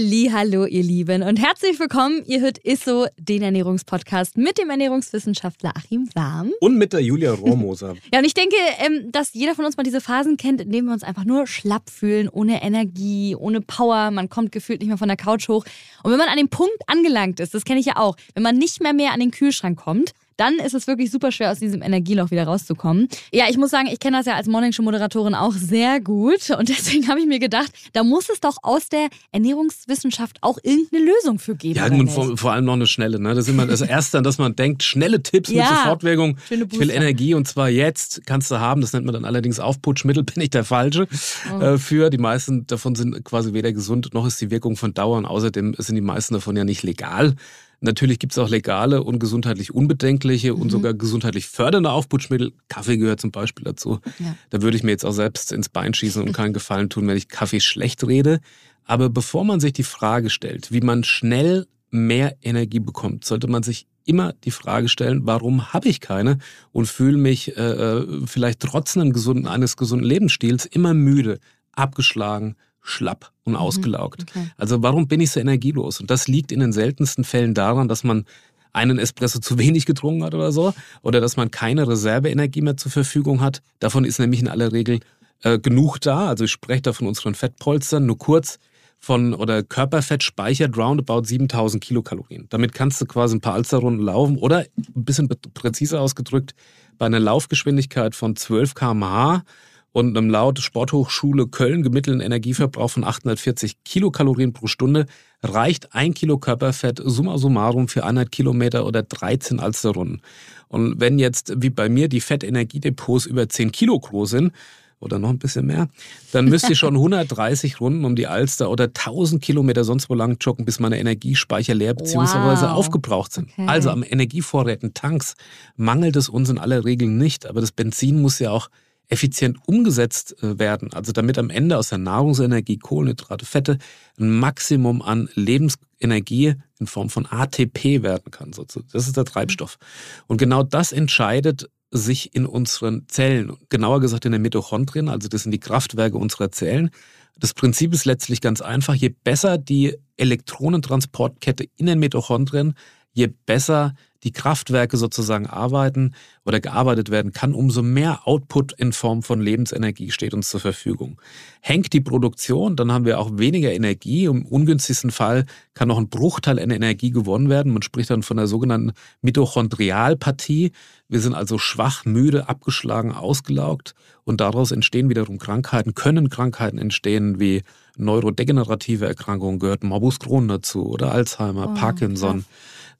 Hallo, ihr Lieben und herzlich willkommen. Ihr hört ISSO, den Ernährungspodcast mit dem Ernährungswissenschaftler Achim Warm. Und mit der Julia Rohrmoser. ja, und ich denke, ähm, dass jeder von uns mal diese Phasen kennt, in denen wir uns einfach nur schlapp fühlen, ohne Energie, ohne Power. Man kommt gefühlt nicht mehr von der Couch hoch. Und wenn man an dem Punkt angelangt ist, das kenne ich ja auch, wenn man nicht mehr mehr an den Kühlschrank kommt, dann ist es wirklich super schwer, aus diesem Energieloch wieder rauszukommen. Ja, ich muss sagen, ich kenne das ja als Morningshow-Moderatorin auch sehr gut. Und deswegen habe ich mir gedacht, da muss es doch aus der Ernährungswissenschaft auch irgendeine Lösung für geben. Ja, und vor, vor, allem noch eine schnelle. Ne? Das ist immer das Erste, an das man denkt, schnelle Tipps ja, mit Sofortwirkung. Ich will Energie und zwar jetzt kannst du haben. Das nennt man dann allerdings Aufputschmittel, bin ich der Falsche oh. äh, für. Die meisten davon sind quasi weder gesund, noch ist die Wirkung von Dauer. Und außerdem sind die meisten davon ja nicht legal. Natürlich gibt es auch legale und gesundheitlich unbedenkliche mhm. und sogar gesundheitlich fördernde Aufputschmittel. Kaffee gehört zum Beispiel dazu. Ja. Da würde ich mir jetzt auch selbst ins Bein schießen und keinen Gefallen tun, wenn ich Kaffee schlecht rede. Aber bevor man sich die Frage stellt, wie man schnell mehr Energie bekommt, sollte man sich immer die Frage stellen, warum habe ich keine und fühle mich äh, äh vielleicht trotz eines gesunden, eines gesunden Lebensstils immer müde, abgeschlagen, schlapp und mhm. ausgelaugt. Okay. Also warum bin ich so energielos? Und das liegt in den seltensten Fällen daran, dass man einen Espresso zu wenig getrunken hat oder so, oder dass man keine Reserveenergie mehr zur Verfügung hat. Davon ist nämlich in aller Regel äh, genug da. Also ich spreche da von unseren Fettpolstern, nur kurz von oder Körperfett speichert roundabout 7000 Kilokalorien. Damit kannst du quasi ein paar Alsterrunden laufen oder ein bisschen präziser ausgedrückt, bei einer Laufgeschwindigkeit von 12 km/h und einem laut Sporthochschule Köln gemittelten Energieverbrauch von 840 Kilokalorien pro Stunde reicht ein Kilo Körperfett summa summarum für 100 Kilometer oder 13 Alsterrunden. Und wenn jetzt, wie bei mir, die Fettenergiedepots über 10 Kilo groß sind, oder noch ein bisschen mehr, dann müsste ich schon 130 Runden um die Alster oder 1000 Kilometer sonst wo lang joggen, bis meine Energiespeicher leer bzw. Wow. aufgebraucht sind. Okay. Also am Energievorräten, Tanks mangelt es uns in aller Regel nicht, aber das Benzin muss ja auch effizient umgesetzt äh, werden, also damit am Ende aus der Nahrungsenergie, Kohlenhydrate, Fette ein Maximum an Lebensenergie in Form von ATP werden kann. Das ist der Treibstoff. Und genau das entscheidet sich in unseren Zellen, genauer gesagt in den Mitochondrien, also das sind die Kraftwerke unserer Zellen. Das Prinzip ist letztlich ganz einfach. Je besser die Elektronentransportkette in den Mitochondrien, je besser die Kraftwerke sozusagen arbeiten oder gearbeitet werden kann, umso mehr Output in Form von Lebensenergie steht uns zur Verfügung. Hängt die Produktion, dann haben wir auch weniger Energie. Im ungünstigsten Fall kann noch ein Bruchteil an Energie gewonnen werden. Man spricht dann von der sogenannten Mitochondrialpathie. Wir sind also schwach, müde, abgeschlagen, ausgelaugt und daraus entstehen wiederum Krankheiten, können Krankheiten entstehen wie neurodegenerative Erkrankungen, gehört Morbus Crohn dazu oder Alzheimer, oh, Parkinson. Krass.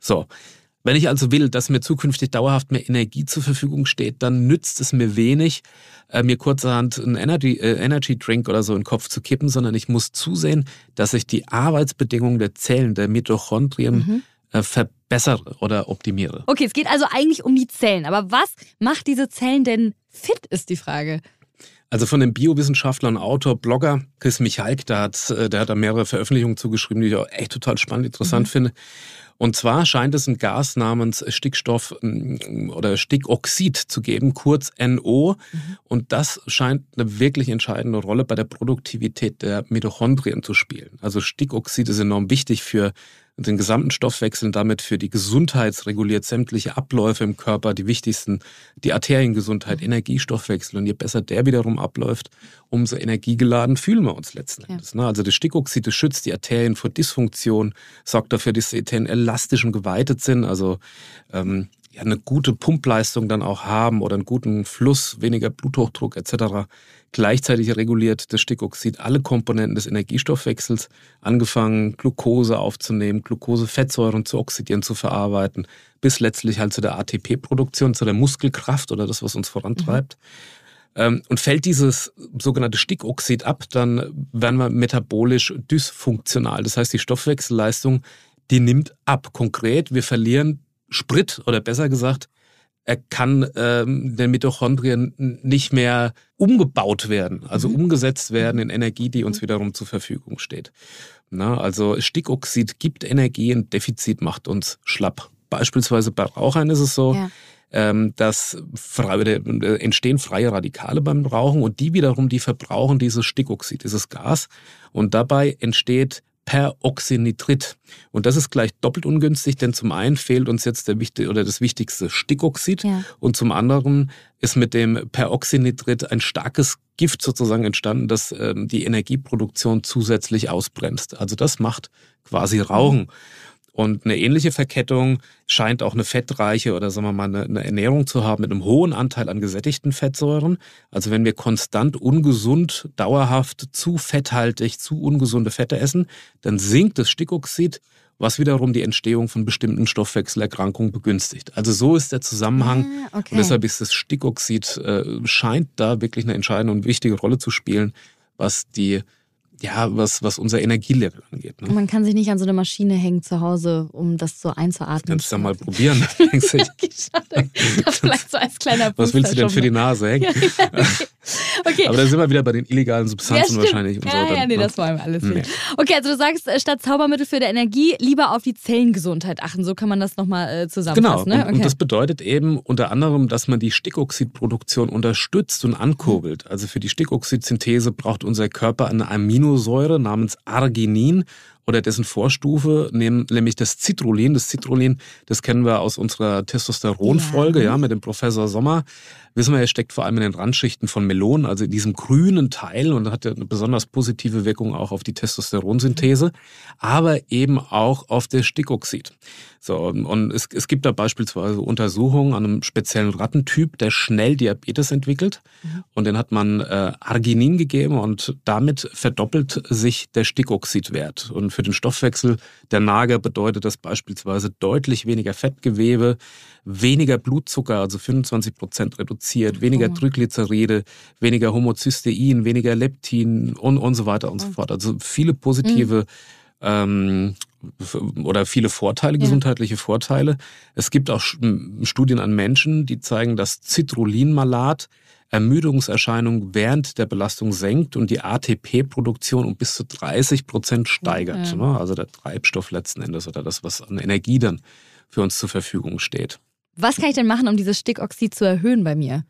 So. Wenn ich also will, dass mir zukünftig dauerhaft mehr Energie zur Verfügung steht, dann nützt es mir wenig, äh, mir kurzerhand einen Energy, äh, Energy Drink oder so in den Kopf zu kippen, sondern ich muss zusehen, dass ich die Arbeitsbedingungen der Zellen, der Mitochondrien mhm. äh, verbessere oder optimiere. Okay, es geht also eigentlich um die Zellen. Aber was macht diese Zellen denn fit, ist die Frage. Also von dem Biowissenschaftler und Autor, Blogger Chris Michalk, der hat, äh, der hat da mehrere Veröffentlichungen zugeschrieben, die ich auch echt total spannend, interessant mhm. finde. Und zwar scheint es ein Gas namens Stickstoff mm, oder Stickoxid zu geben, kurz NO. Mhm. Und das scheint eine wirklich entscheidende Rolle bei der Produktivität der Mitochondrien zu spielen. Also Stickoxid ist enorm wichtig für den gesamten Stoffwechsel und damit für die Gesundheit, reguliert sämtliche Abläufe im Körper, die wichtigsten, die Arteriengesundheit, Energiestoffwechsel. Und je besser der wiederum abläuft, umso energiegeladen fühlen wir uns letzten Endes. Ja. Ne? Also das Stickoxid das schützt die Arterien vor Dysfunktion, sorgt dafür, dass die Arterien elastisch und geweitet sind, also ähm, ja, eine gute Pumpleistung dann auch haben oder einen guten Fluss, weniger Bluthochdruck etc. Gleichzeitig reguliert das Stickoxid alle Komponenten des Energiestoffwechsels, angefangen Glucose aufzunehmen, Glucose-Fettsäuren zu oxidieren, zu verarbeiten, bis letztlich halt zu der ATP-Produktion, zu der Muskelkraft oder das, was uns vorantreibt. Mhm. Und fällt dieses sogenannte Stickoxid ab, dann werden wir metabolisch dysfunktional. Das heißt, die Stoffwechselleistung, die nimmt ab. Konkret, wir verlieren Sprit oder besser gesagt er kann ähm, den Mitochondrien nicht mehr umgebaut werden, also mhm. umgesetzt werden in Energie, die uns mhm. wiederum zur Verfügung steht. Na, also Stickoxid gibt Energie, ein Defizit macht uns schlapp. Beispielsweise bei Rauchern ist es so, ja. ähm, dass frei, äh, entstehen freie Radikale beim Rauchen und die wiederum, die verbrauchen dieses Stickoxid, dieses Gas. Und dabei entsteht Peroxynitrit. Und das ist gleich doppelt ungünstig, denn zum einen fehlt uns jetzt der wichtig oder das wichtigste Stickoxid ja. und zum anderen ist mit dem Peroxynitrit ein starkes Gift sozusagen entstanden, das ähm, die Energieproduktion zusätzlich ausbremst. Also das macht quasi Rauchen. Mhm. Und eine ähnliche Verkettung scheint auch eine fettreiche oder sagen wir mal eine, eine, Ernährung zu haben mit einem hohen Anteil an gesättigten Fettsäuren. Also wenn wir konstant ungesund, dauerhaft zu fetthaltig, zu ungesunde Fette essen, dann sinkt das Stickoxid, was wiederum die Entstehung von bestimmten Stoffwechselerkrankungen begünstigt. Also so ist der Zusammenhang. Ah, okay. Und deshalb ist das Stickoxid, äh, scheint da wirklich eine entscheidende und wichtige Rolle zu spielen, was die ja, was, was unser Energielevel angeht. Ne? Man kann sich nicht an so eine Maschine hängen zu Hause, um das so einzuatmen. Kannst du ja mal probieren. vielleicht so als kleiner Was willst du denn für die Nase hängen? okay. Aber da sind wir wieder bei den illegalen Substanzen ja, wahrscheinlich. Und ja, so, ja, nee, ne? das wollen wir alles nicht. Nee. Okay, also du sagst, äh, statt Zaubermittel für die Energie lieber auf die Zellengesundheit achten. So kann man das nochmal äh, zusammenfassen. Genau. Ne? Okay. Und, und, das bedeutet eben unter anderem, dass man die Stickoxidproduktion unterstützt und ankurbelt. Also für die Stickoxidsynthese braucht unser Körper eine Amino Aminosäure namens Arginin oder dessen Vorstufe, nämlich das Citrullin. Das Citrullin, das kennen wir aus unserer Testosteronfolge, ja. ja, mit dem Professor Sommer wissen wir, er steckt vor allem in den Randschichten von Melonen, also in diesem grünen Teil und hat ja eine besonders positive Wirkung auch auf die Testosteronsynthese, aber eben auch auf das Stickoxid. So, und es, es gibt da beispielsweise Untersuchungen an einem speziellen Rattentyp, der schnell Diabetes entwickelt. Mhm. Und den hat man äh, Arginin gegeben und damit verdoppelt sich der Stickoxidwert. Und für den Stoffwechsel der Nager bedeutet das beispielsweise deutlich weniger Fettgewebe, weniger Blutzucker, also 25 Prozent reduziert, weniger oh. Triglyceride, weniger Homozystein, weniger Leptin und, und so weiter und so fort. Also viele positive mhm. ähm, oder viele Vorteile, gesundheitliche ja. Vorteile. Es gibt auch Studien an Menschen, die zeigen, dass Citrulinmalat Ermüdungserscheinungen während der Belastung senkt und die ATP-Produktion um bis zu 30 Prozent steigert. Ja. Ne? Also der Treibstoff letzten Endes oder das, was an Energie dann für uns zur Verfügung steht. Was kann ich denn machen, um dieses Stickoxid zu erhöhen bei mir?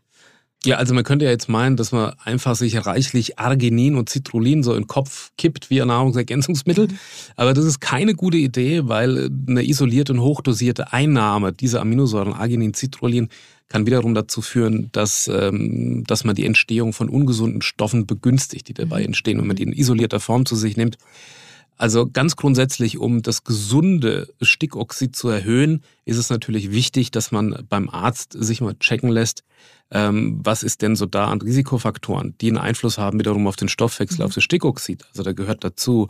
Ja, also man könnte ja jetzt meinen, dass man einfach sich reichlich Arginin und Citrullin so in den Kopf kippt wie ein Nahrungsergänzungsmittel. Mhm. Aber das ist keine gute Idee, weil eine isolierte und hochdosierte Einnahme dieser Aminosäuren Arginin, Citrullin kann wiederum dazu führen, dass, ähm, dass man die Entstehung von ungesunden Stoffen begünstigt, die dabei mhm. entstehen, wenn man die in isolierter Form zu sich nimmt. Also ganz grundsätzlich, um das gesunde Stickoxid zu erhöhen, ist es natürlich wichtig, dass man beim Arzt sich mal checken lässt, ähm, was ist denn so da an Risikofaktoren, die einen Einfluss haben wiederum auf den Stoffwechsel, mhm. auf das Stickoxid. Also da gehört dazu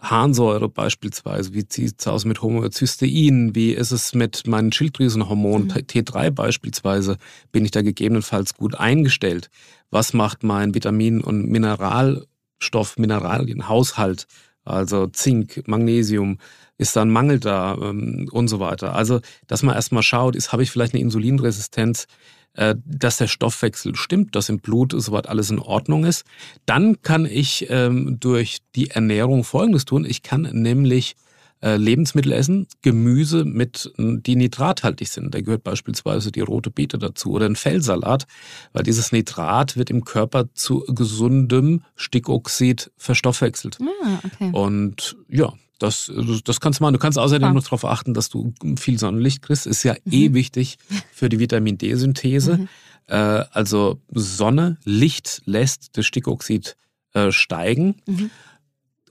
Harnsäure beispielsweise, wie sieht es aus mit Homozystein, wie ist es mit meinen Schilddrüsenhormonen, mhm. T3 beispielsweise, bin ich da gegebenenfalls gut eingestellt? Was macht mein Vitamin- und Mineralstoff, Mineralienhaushalt? Also Zink, Magnesium, ist da ein Mangel da ähm, und so weiter. Also, dass man erstmal schaut, ist, habe ich vielleicht eine Insulinresistenz, äh, dass der Stoffwechsel stimmt, dass im Blut soweit alles in Ordnung ist. Dann kann ich ähm, durch die Ernährung Folgendes tun. Ich kann nämlich Lebensmittel essen, Gemüse mit, die nitrathaltig sind. Da gehört beispielsweise die rote Beete dazu oder ein Fellsalat, weil dieses Nitrat wird im Körper zu gesundem Stickoxid verstoffwechselt. Ah, okay. Und ja, das, das kannst du machen. Du kannst außerdem noch darauf achten, dass du viel Sonnenlicht kriegst. Ist ja mhm. eh wichtig für die Vitamin D-Synthese. Mhm. Äh, also Sonne, Licht lässt das Stickoxid äh, steigen. Mhm.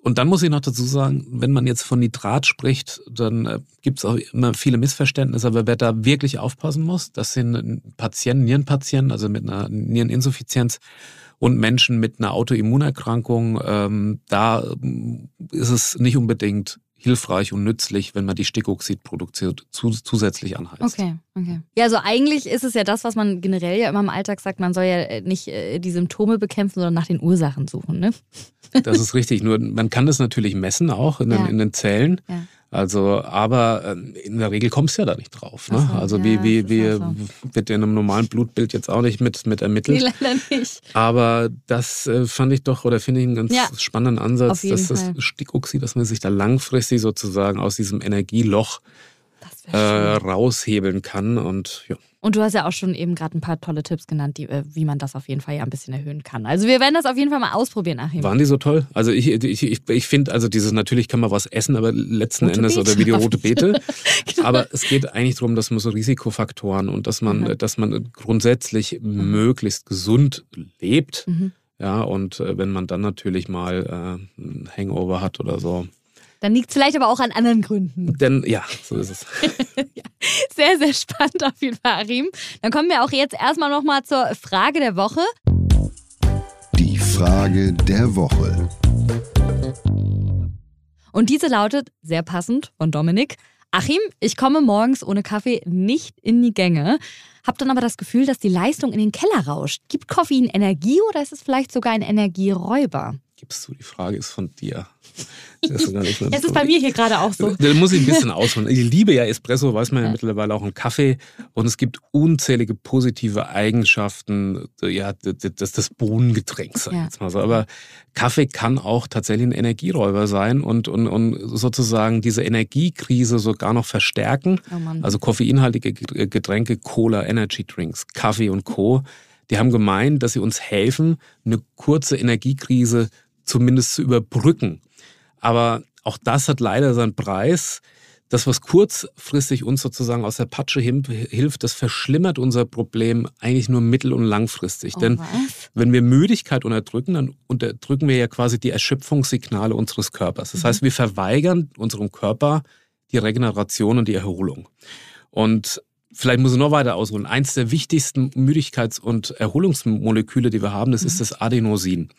Und dann muss ich noch dazu sagen, wenn man jetzt von Nitrat spricht, dann äh, gibt es auch immer viele Missverständnisse. Aber wer da wirklich aufpassen muss, das sind Patienten, Nierenpatienten, also mit einer Niereninsuffizienz und Menschen mit einer Autoimmunerkrankung, ähm, da ähm, ist es nicht unbedingt hilfreich und nützlich, wenn man die Stickoxidproduktion zu, zusätzlich anheizt. Okay, okay. Ja, also eigentlich ist es ja das, was man generell ja immer im Alltag sagt, man soll ja äh, nicht äh, die Symptome bekämpfen, sondern nach den Ursachen suchen, ne? Das ist richtig. Nur man kann das natürlich messen auch in den, ja. in den Zellen. Ja. Also, aber ähm, in der Regel kommst du ja da nicht drauf. Ne? So, also ja, wie, wie, wie so. wird in einem normalen Blutbild jetzt auch nicht mit, mit ermittelt. Nee, leider nicht. Aber das äh, fand ich doch oder finde ich einen ganz ja, spannenden Ansatz, dass Fall. das Stickoxid, dass man sich da langfristig sozusagen aus diesem Energieloch äh, raushebeln kann. Und ja. Und du hast ja auch schon eben gerade ein paar tolle Tipps genannt, die, äh, wie man das auf jeden Fall ja ein bisschen erhöhen kann. Also wir werden das auf jeden Fall mal ausprobieren, Achim. Waren die so toll? Also ich, ich, ich, ich finde, also dieses, natürlich kann man was essen, aber letzten rote Endes, Beete. oder wie die rote Beete. genau. Aber es geht eigentlich darum, dass man so Risikofaktoren und dass man, mhm. dass man grundsätzlich mhm. möglichst gesund lebt. Mhm. Ja, und äh, wenn man dann natürlich mal äh, ein Hangover hat oder so, dann liegt es vielleicht aber auch an anderen Gründen. Denn ja, so ist es. ja, sehr, sehr spannend auf jeden Fall, Arim. Dann kommen wir auch jetzt erstmal nochmal zur Frage der Woche. Die Frage der Woche. Und diese lautet, sehr passend von Dominik. Achim, ich komme morgens ohne Kaffee nicht in die Gänge, hab dann aber das Gefühl, dass die Leistung in den Keller rauscht. Gibt Koffein Energie oder ist es vielleicht sogar ein Energieräuber? Gibst du, die Frage ist von dir. Das ist, das ist bei mir hier gerade auch so. Da muss ich ein bisschen ausholen. Ich liebe ja Espresso, weiß man ja, ja mittlerweile auch einen Kaffee. Und es gibt unzählige positive Eigenschaften ja, des, des Bohnengetränks, sag ich ja. jetzt mal so. Aber Kaffee kann auch tatsächlich ein Energieräuber sein und, und, und sozusagen diese Energiekrise sogar noch verstärken. Oh also koffeinhaltige Getränke, Cola, Energy Drinks, Kaffee und Co. Die haben gemeint, dass sie uns helfen, eine kurze Energiekrise zumindest zu überbrücken. Aber auch das hat leider seinen Preis. Das, was kurzfristig uns sozusagen aus der Patsche hilft, das verschlimmert unser Problem eigentlich nur mittel- und langfristig. Oh, Denn was? wenn wir Müdigkeit unterdrücken, dann unterdrücken wir ja quasi die Erschöpfungssignale unseres Körpers. Das mhm. heißt, wir verweigern unserem Körper die Regeneration und die Erholung. Und vielleicht muss ich noch weiter ausholen. Eins der wichtigsten Müdigkeits- und Erholungsmoleküle, die wir haben, das mhm. ist das Adenosin.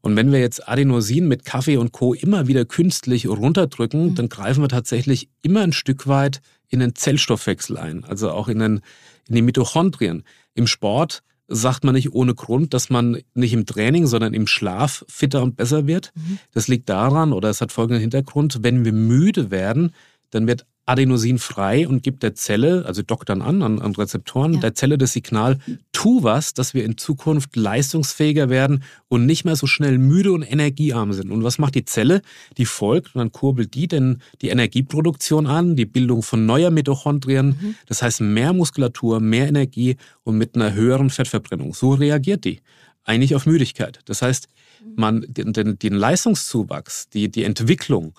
Und wenn wir jetzt Adenosin mit Kaffee und Co. immer wieder künstlich runterdrücken, mhm. dann greifen wir tatsächlich immer ein Stück weit in den Zellstoffwechsel ein, also auch in, den, in die Mitochondrien. Im Sport sagt man nicht ohne Grund, dass man nicht im Training, sondern im Schlaf fitter und besser wird. Mhm. Das liegt daran, oder es hat folgenden Hintergrund, wenn wir müde werden, dann wird Adenosin frei und gibt der Zelle, also dockt dann an, an, an Rezeptoren, ja. der Zelle das Signal, tu was, dass wir in Zukunft leistungsfähiger werden und nicht mehr so schnell müde und energiearm sind. Und was macht die Zelle? Die folgt und dann kurbelt die denn die Energieproduktion an, die Bildung von neuer Mitochondrien, mhm. das heißt mehr Muskulatur, mehr Energie und mit einer höheren Fettverbrennung. So reagiert die eigentlich auf Müdigkeit. Das heißt, man, den, den, den Leistungszuwachs, die, die Entwicklung,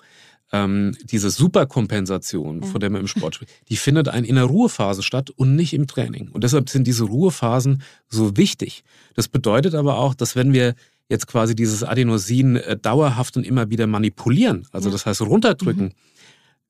ähm, diese Superkompensation, von der man im Sport spricht, die findet in der Ruhephase statt und nicht im Training. Und deshalb sind diese Ruhephasen so wichtig. Das bedeutet aber auch, dass wenn wir jetzt quasi dieses Adenosin äh, dauerhaft und immer wieder manipulieren, also das heißt runterdrücken, mhm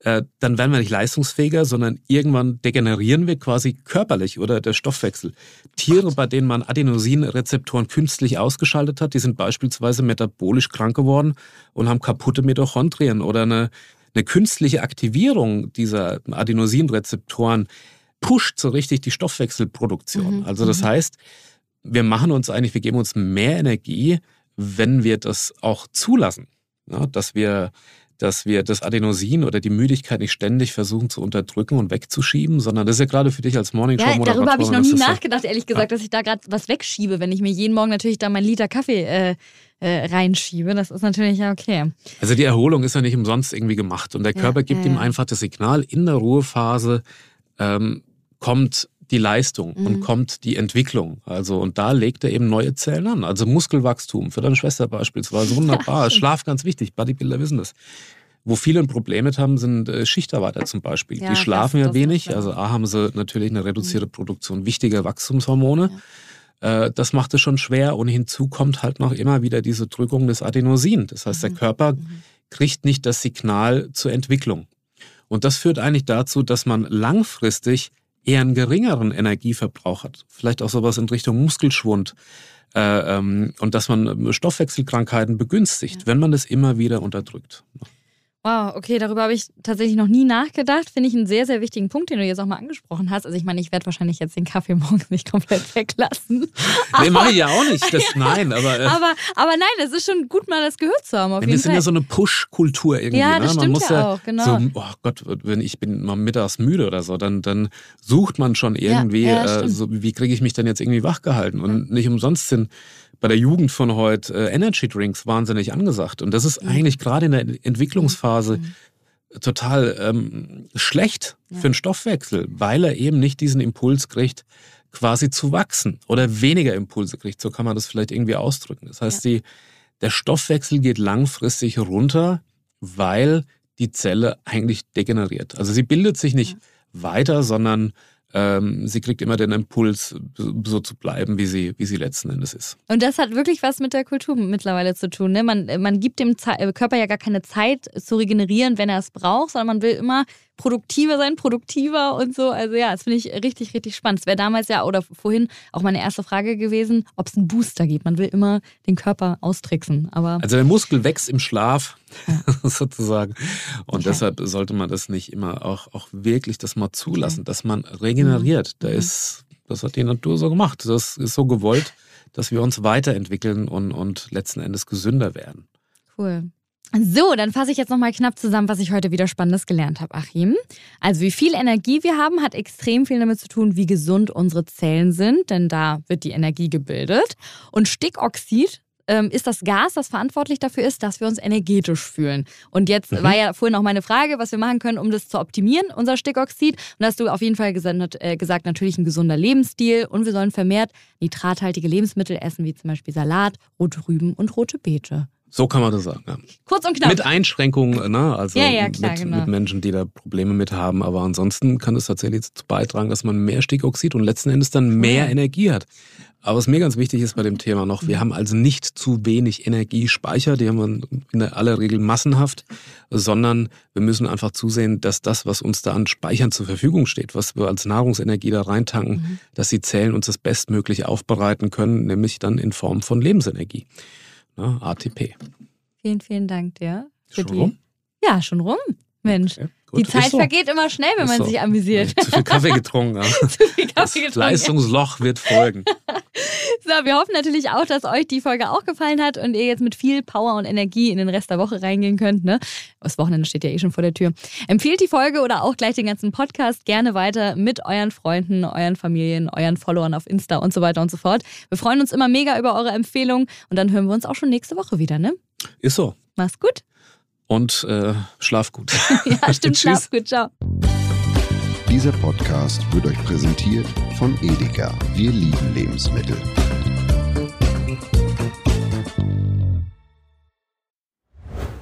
äh, dann werden wir nicht leistungsfähiger, sondern irgendwann degenerieren wir quasi körperlich oder der Stoffwechsel. Tiere, bei denen man Adenosinrezeptoren künstlich ausgeschaltet hat, die sind beispielsweise metabolisch krank geworden und haben kaputte Mitochondrien oder eine, eine künstliche Aktivierung dieser Adenosinrezeptoren pusht so richtig die Stoffwechselproduktion. Mhm. Also das mhm. heißt, wir machen uns eigentlich, wir geben uns mehr Energie, wenn wir das auch zulassen. Ja, dass wir dass wir das Adenosin oder die Müdigkeit nicht ständig versuchen zu unterdrücken und wegzuschieben, sondern das ist ja gerade für dich als Morning Show Ja, darüber habe ich noch nie nachgedacht, ehrlich gesagt, ja. dass ich da gerade was wegschiebe, wenn ich mir jeden Morgen natürlich da meinen Liter Kaffee äh, äh, reinschiebe. Das ist natürlich ja okay. Also die Erholung ist ja nicht umsonst irgendwie gemacht und der Körper gibt ihm einfach das Signal, in der Ruhephase ähm, kommt die Leistung mhm. und kommt die Entwicklung. Also, und da legt er eben neue Zellen an. Also Muskelwachstum für deine Schwester beispielsweise. Wunderbar. Schlaf ganz wichtig. Bodybuilder wissen das. Wo viele ein Problem mit haben, sind äh, Schichtarbeiter zum Beispiel. Ja, die schlafen ja wenig. Also A haben sie natürlich eine reduzierte mhm. Produktion wichtiger Wachstumshormone. Ja. Äh, das macht es schon schwer. Und hinzu kommt halt noch immer wieder diese Drückung des Adenosin. Das heißt, der mhm. Körper mhm. kriegt nicht das Signal zur Entwicklung. Und das führt eigentlich dazu, dass man langfristig eher einen geringeren Energieverbrauch hat. Vielleicht auch sowas in Richtung Muskelschwund. Äh, ähm, und dass man Stoffwechselkrankheiten begünstigt, ja. wenn man das immer wieder unterdrückt. Wow, okay, darüber habe ich tatsächlich noch nie nachgedacht. Finde ich einen sehr, sehr wichtigen Punkt, den du jetzt auch mal angesprochen hast. Also ich meine, ich werde wahrscheinlich jetzt den Kaffee morgens nicht komplett weglassen. Nee, mache ich ja auch nicht. Das, nein, aber, äh, aber, aber nein, es ist schon gut, mal das gehört zu haben. Auf wir sind ja so eine Push-Kultur irgendwie. Ja, das ne? man stimmt muss ja, auch, genau. So, oh Gott, wenn ich bin mal mittags müde oder so, dann, dann sucht man schon irgendwie, ja, ja, äh, so, wie kriege ich mich dann jetzt irgendwie wachgehalten? Und nicht umsonst sind bei der Jugend von heute äh, Energy Drinks wahnsinnig angesagt. Und das ist mhm. eigentlich gerade in der Entwicklungsphase mhm. total ähm, schlecht ja. für den Stoffwechsel, weil er eben nicht diesen Impuls kriegt, quasi zu wachsen oder weniger Impulse kriegt. So kann man das vielleicht irgendwie ausdrücken. Das heißt, ja. die, der Stoffwechsel geht langfristig runter, weil die Zelle eigentlich degeneriert. Also sie bildet sich nicht ja. weiter, sondern ähm, sie kriegt immer den Impuls, so zu bleiben, wie sie, wie sie letzten Endes ist. Und das hat wirklich was mit der Kultur mittlerweile zu tun. Ne? Man, man gibt dem Körper ja gar keine Zeit zu regenerieren, wenn er es braucht, sondern man will immer produktiver sein, produktiver und so. Also ja, das finde ich richtig, richtig spannend. Es wäre damals ja oder vorhin auch meine erste Frage gewesen, ob es einen Booster gibt. Man will immer den Körper austricksen. Aber also der Muskel wächst im Schlaf ja. sozusagen. Und okay. deshalb sollte man das nicht immer auch, auch wirklich das mal zulassen, okay. dass man regeneriert. Da mhm. ist, das hat die Natur so gemacht. Das ist so gewollt, dass wir uns weiterentwickeln und, und letzten Endes gesünder werden. Cool. So, dann fasse ich jetzt nochmal knapp zusammen, was ich heute wieder Spannendes gelernt habe, Achim. Also wie viel Energie wir haben, hat extrem viel damit zu tun, wie gesund unsere Zellen sind, denn da wird die Energie gebildet. Und Stickoxid ähm, ist das Gas, das verantwortlich dafür ist, dass wir uns energetisch fühlen. Und jetzt mhm. war ja vorhin auch meine Frage, was wir machen können, um das zu optimieren, unser Stickoxid. Und da hast du auf jeden Fall gesagt, äh, gesagt, natürlich ein gesunder Lebensstil und wir sollen vermehrt nitrathaltige Lebensmittel essen, wie zum Beispiel Salat, rote Rüben und rote Beete. So kann man das sagen. Ja. Kurz und knapp. Mit Einschränkungen, ne? also ja, ja, klar, mit, genau. mit, Menschen, die da Probleme mit haben. Aber ansonsten kann es tatsächlich dazu beitragen, dass man mehr Stickoxid und letzten Endes dann mehr. Energie hat. Aber was mir ganz wichtig ist bei dem Thema noch, wir mhm. haben also nicht zu wenig Energiespeicher, die haben wir in aller Regel massenhaft, sondern wir müssen einfach zusehen, dass das, was uns da an Speichern zur Verfügung steht, was wir als Nahrungsenergie da reintanken, mhm. dass die Zellen uns das bestmöglich aufbereiten können, nämlich dann in Form von Lebensenergie ne? ATP. Vielen, vielen Dank dir. Schon die... rum? Ja, schon rum. Mensch. Okay, die Zeit so. vergeht immer schnell, wenn ist man so. sich amüsiert. Zu viel Kaffee getrunken. Ja. Zu viel Kaffee das getrunken. Leistungsloch wird folgen. so, wir hoffen natürlich auch, dass euch die Folge auch gefallen hat und ihr jetzt mit viel Power und Energie in den Rest der Woche reingehen könnt. Ne? Das Wochenende steht ja eh schon vor der Tür. Empfehlt die Folge oder auch gleich den ganzen Podcast gerne weiter mit euren Freunden, euren Familien, euren Followern auf Insta und so weiter und so fort. Wir freuen uns immer mega über eure Empfehlungen und dann hören wir uns auch schon nächste Woche wieder, ne? Ist so. Mach's gut und äh, schlaf gut. ja, stimmt, schlaf gut, ciao. Dieser Podcast wird euch präsentiert von Edeka. Wir lieben Lebensmittel.